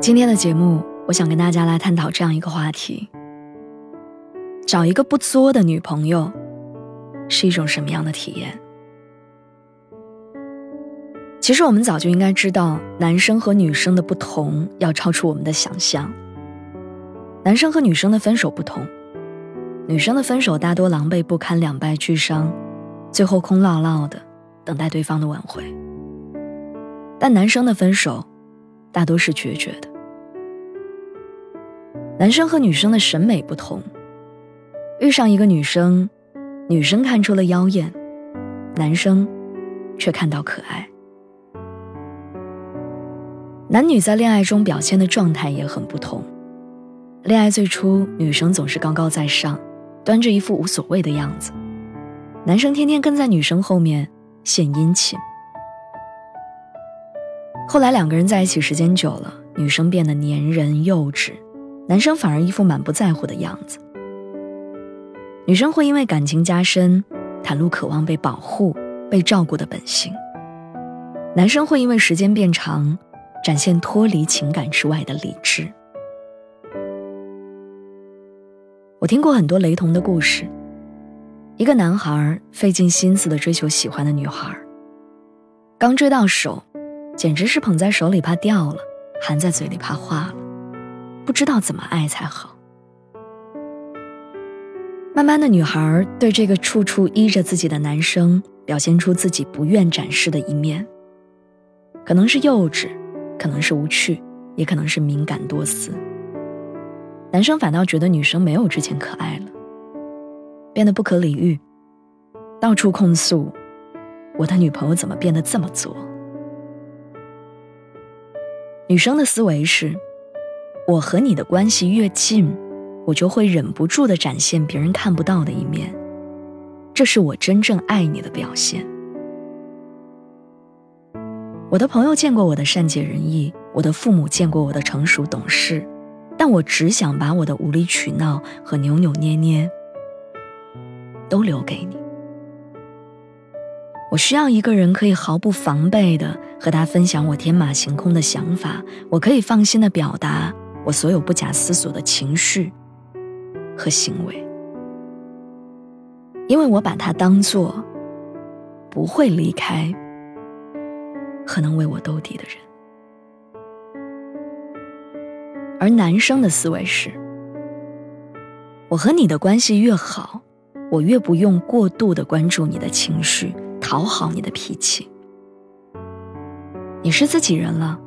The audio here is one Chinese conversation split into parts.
今天的节目，我想跟大家来探讨这样一个话题：找一个不作的女朋友是一种什么样的体验？其实我们早就应该知道，男生和女生的不同要超出我们的想象。男生和女生的分手不同，女生的分手大多狼狈不堪、两败俱伤，最后空落落的等待对方的挽回；但男生的分手大多是决绝的。男生和女生的审美不同，遇上一个女生，女生看出了妖艳，男生却看到可爱。男女在恋爱中表现的状态也很不同。恋爱最初，女生总是高高在上，端着一副无所谓的样子，男生天天跟在女生后面献殷勤。后来两个人在一起时间久了，女生变得粘人幼稚。男生反而一副满不在乎的样子，女生会因为感情加深，袒露渴望被保护、被照顾的本性；男生会因为时间变长，展现脱离情感之外的理智。我听过很多雷同的故事：一个男孩费尽心思的追求喜欢的女孩，刚追到手，简直是捧在手里怕掉了，含在嘴里怕化了。不知道怎么爱才好。慢慢的，女孩对这个处处依着自己的男生，表现出自己不愿展示的一面。可能是幼稚，可能是无趣，也可能是敏感多思。男生反倒觉得女生没有之前可爱了，变得不可理喻，到处控诉：“我的女朋友怎么变得这么作？”女生的思维是。我和你的关系越近，我就会忍不住的展现别人看不到的一面，这是我真正爱你的表现。我的朋友见过我的善解人意，我的父母见过我的成熟懂事，但我只想把我的无理取闹和扭扭捏捏都留给你。我需要一个人可以毫不防备的和他分享我天马行空的想法，我可以放心的表达。我所有不假思索的情绪和行为，因为我把他当做不会离开和能为我兜底的人。而男生的思维是：我和你的关系越好，我越不用过度的关注你的情绪，讨好你的脾气。你是自己人了，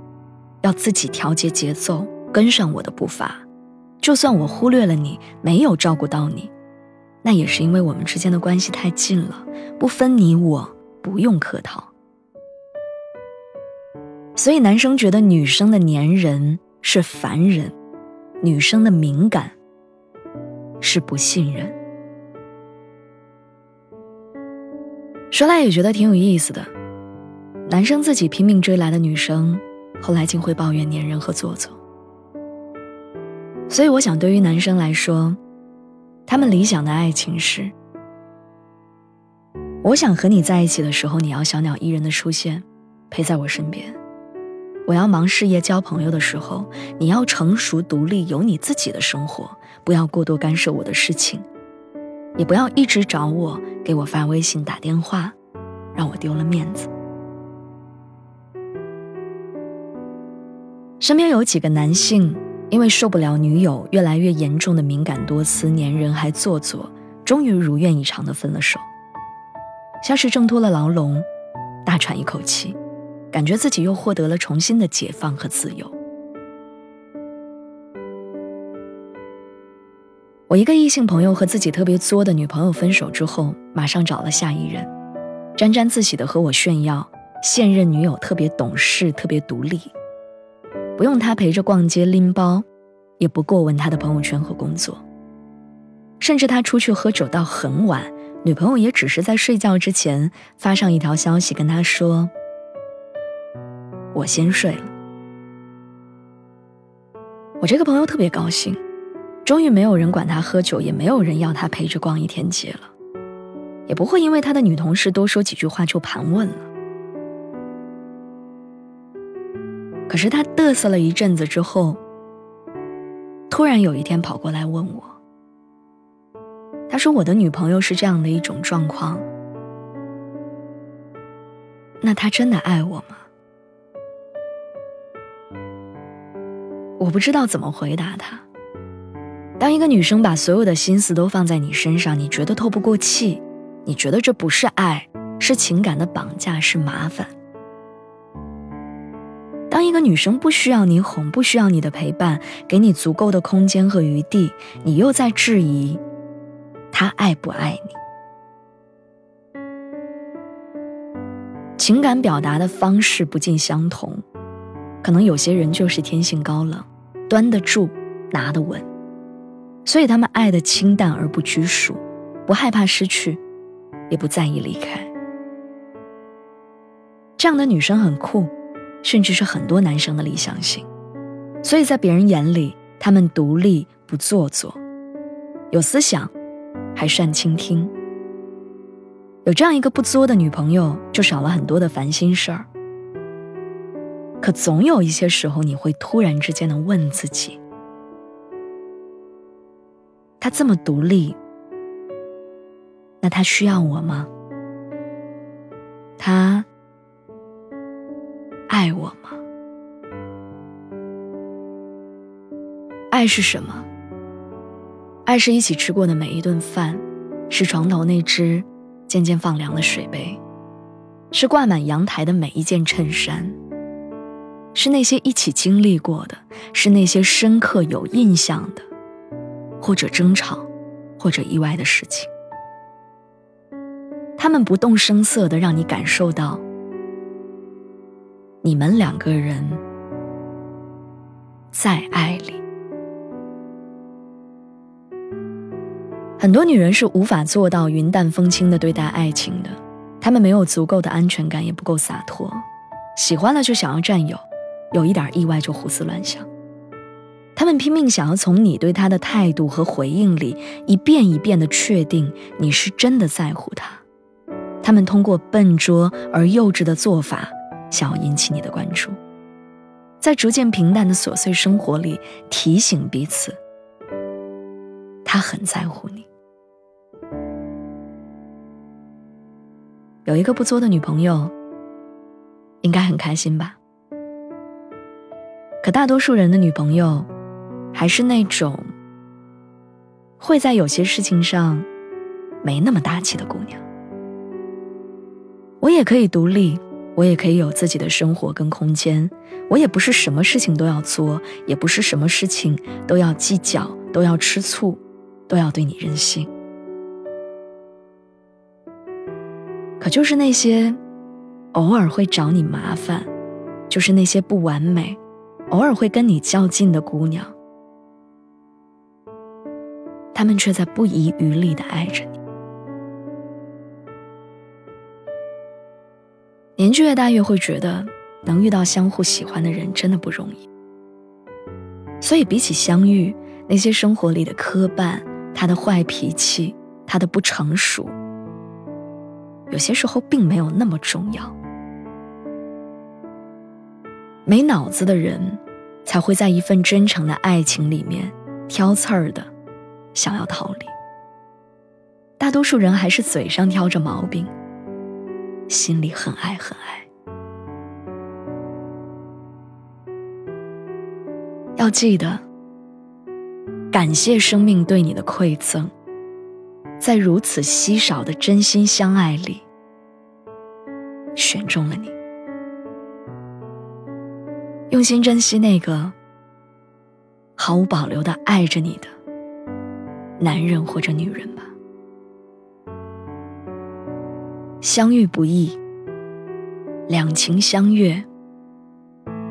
要自己调节节奏。跟上我的步伐，就算我忽略了你，没有照顾到你，那也是因为我们之间的关系太近了，不分你我，不用客套。所以男生觉得女生的粘人是烦人，女生的敏感是不信任。说来也觉得挺有意思的，男生自己拼命追来的女生，后来竟会抱怨粘人和做作。所以，我想，对于男生来说，他们理想的爱情是：我想和你在一起的时候，你要小鸟依人的出现，陪在我身边；我要忙事业、交朋友的时候，你要成熟独立，有你自己的生活，不要过多干涉我的事情，也不要一直找我，给我发微信、打电话，让我丢了面子。身边有几个男性。因为受不了女友越来越严重的敏感多思、粘人还做作，终于如愿以偿的分了手，像是挣脱了牢笼，大喘一口气，感觉自己又获得了重新的解放和自由。我一个异性朋友和自己特别作的女朋友分手之后，马上找了下一任，沾沾自喜的和我炫耀现任女友特别懂事、特别独立。不用他陪着逛街拎包，也不过问他的朋友圈和工作。甚至他出去喝酒到很晚，女朋友也只是在睡觉之前发上一条消息跟他说：“我先睡了。”我这个朋友特别高兴，终于没有人管他喝酒，也没有人要他陪着逛一天街了，也不会因为他的女同事多说几句话就盘问了。可是他嘚瑟了一阵子之后，突然有一天跑过来问我。他说：“我的女朋友是这样的一种状况，那他真的爱我吗？”我不知道怎么回答他。当一个女生把所有的心思都放在你身上，你觉得透不过气，你觉得这不是爱，是情感的绑架，是麻烦。当一个女生不需要你哄，不需要你的陪伴，给你足够的空间和余地，你又在质疑。她爱不爱你？情感表达的方式不尽相同，可能有些人就是天性高冷，端得住，拿得稳，所以他们爱的清淡而不拘束，不害怕失去，也不在意离开。这样的女生很酷，甚至是很多男生的理想型，所以在别人眼里，他们独立不做作，有思想。还善倾听，有这样一个不作的女朋友，就少了很多的烦心事儿。可总有一些时候，你会突然之间的问自己：他这么独立，那他需要我吗？他爱我吗？爱是什么？爱是一起吃过的每一顿饭，是床头那只渐渐放凉的水杯，是挂满阳台的每一件衬衫，是那些一起经历过的，是那些深刻有印象的，或者争吵，或者意外的事情。他们不动声色的让你感受到，你们两个人在爱里。很多女人是无法做到云淡风轻的对待爱情的，她们没有足够的安全感，也不够洒脱，喜欢了就想要占有，有一点意外就胡思乱想。她们拼命想要从你对她的态度和回应里，一遍一遍的确定你是真的在乎她。她们通过笨拙而幼稚的做法，想要引起你的关注，在逐渐平淡的琐碎生活里提醒彼此，他很在乎你。有一个不作的女朋友，应该很开心吧？可大多数人的女朋友，还是那种会在有些事情上没那么大气的姑娘。我也可以独立，我也可以有自己的生活跟空间，我也不是什么事情都要做，也不是什么事情都要计较，都要吃醋，都要对你任性。可就是那些偶尔会找你麻烦，就是那些不完美，偶尔会跟你较劲的姑娘，他们却在不遗余力的爱着你。年纪越大，越会觉得能遇到相互喜欢的人真的不容易。所以，比起相遇，那些生活里的磕绊，他的坏脾气，他的不成熟。有些时候并没有那么重要。没脑子的人，才会在一份真诚的爱情里面挑刺儿的，想要逃离。大多数人还是嘴上挑着毛病，心里很爱很爱。要记得，感谢生命对你的馈赠。在如此稀少的真心相爱里，选中了你，用心珍惜那个毫无保留的爱着你的男人或者女人相遇不易。两情相悦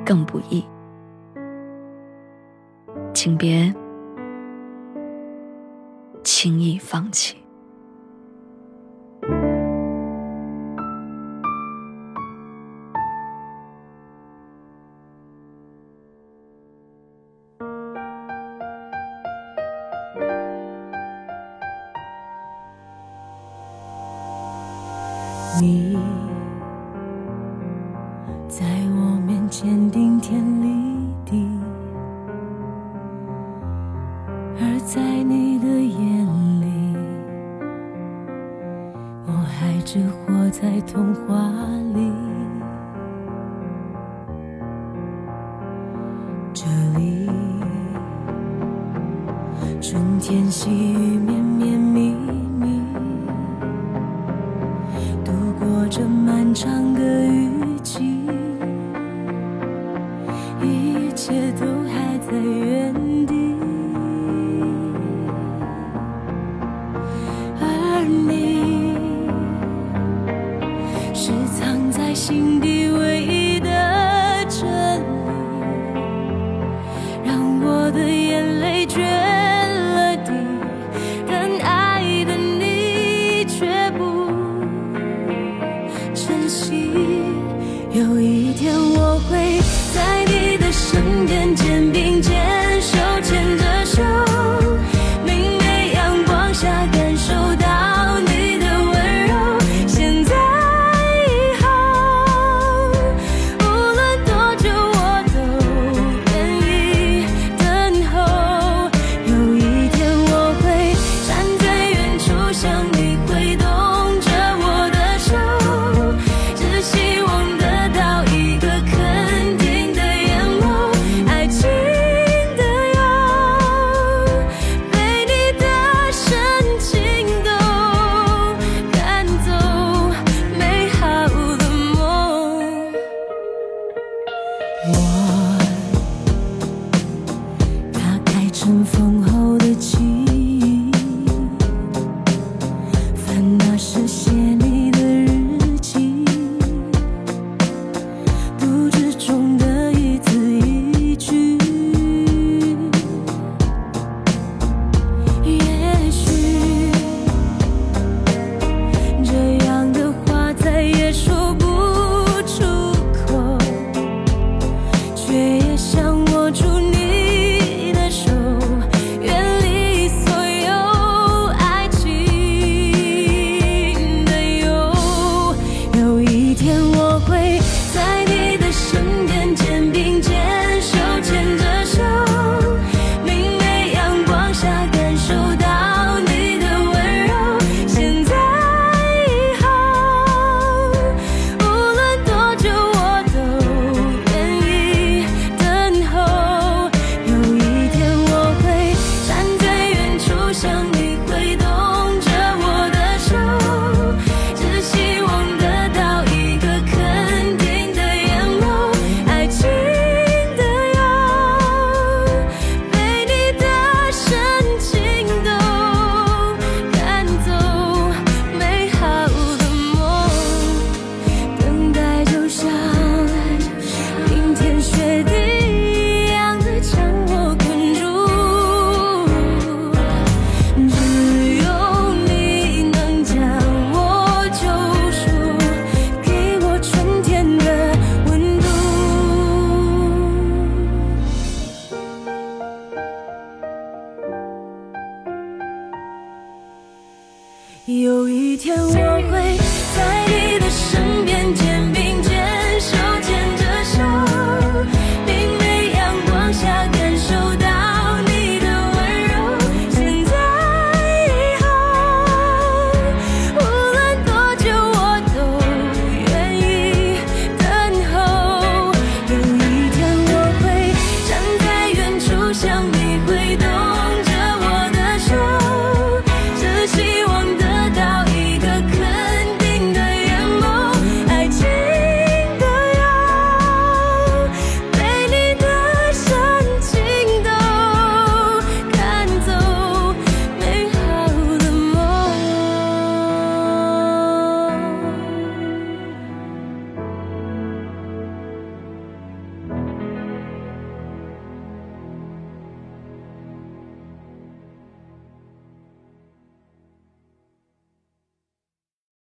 更不易。请别轻易放弃。你。这漫长的雨。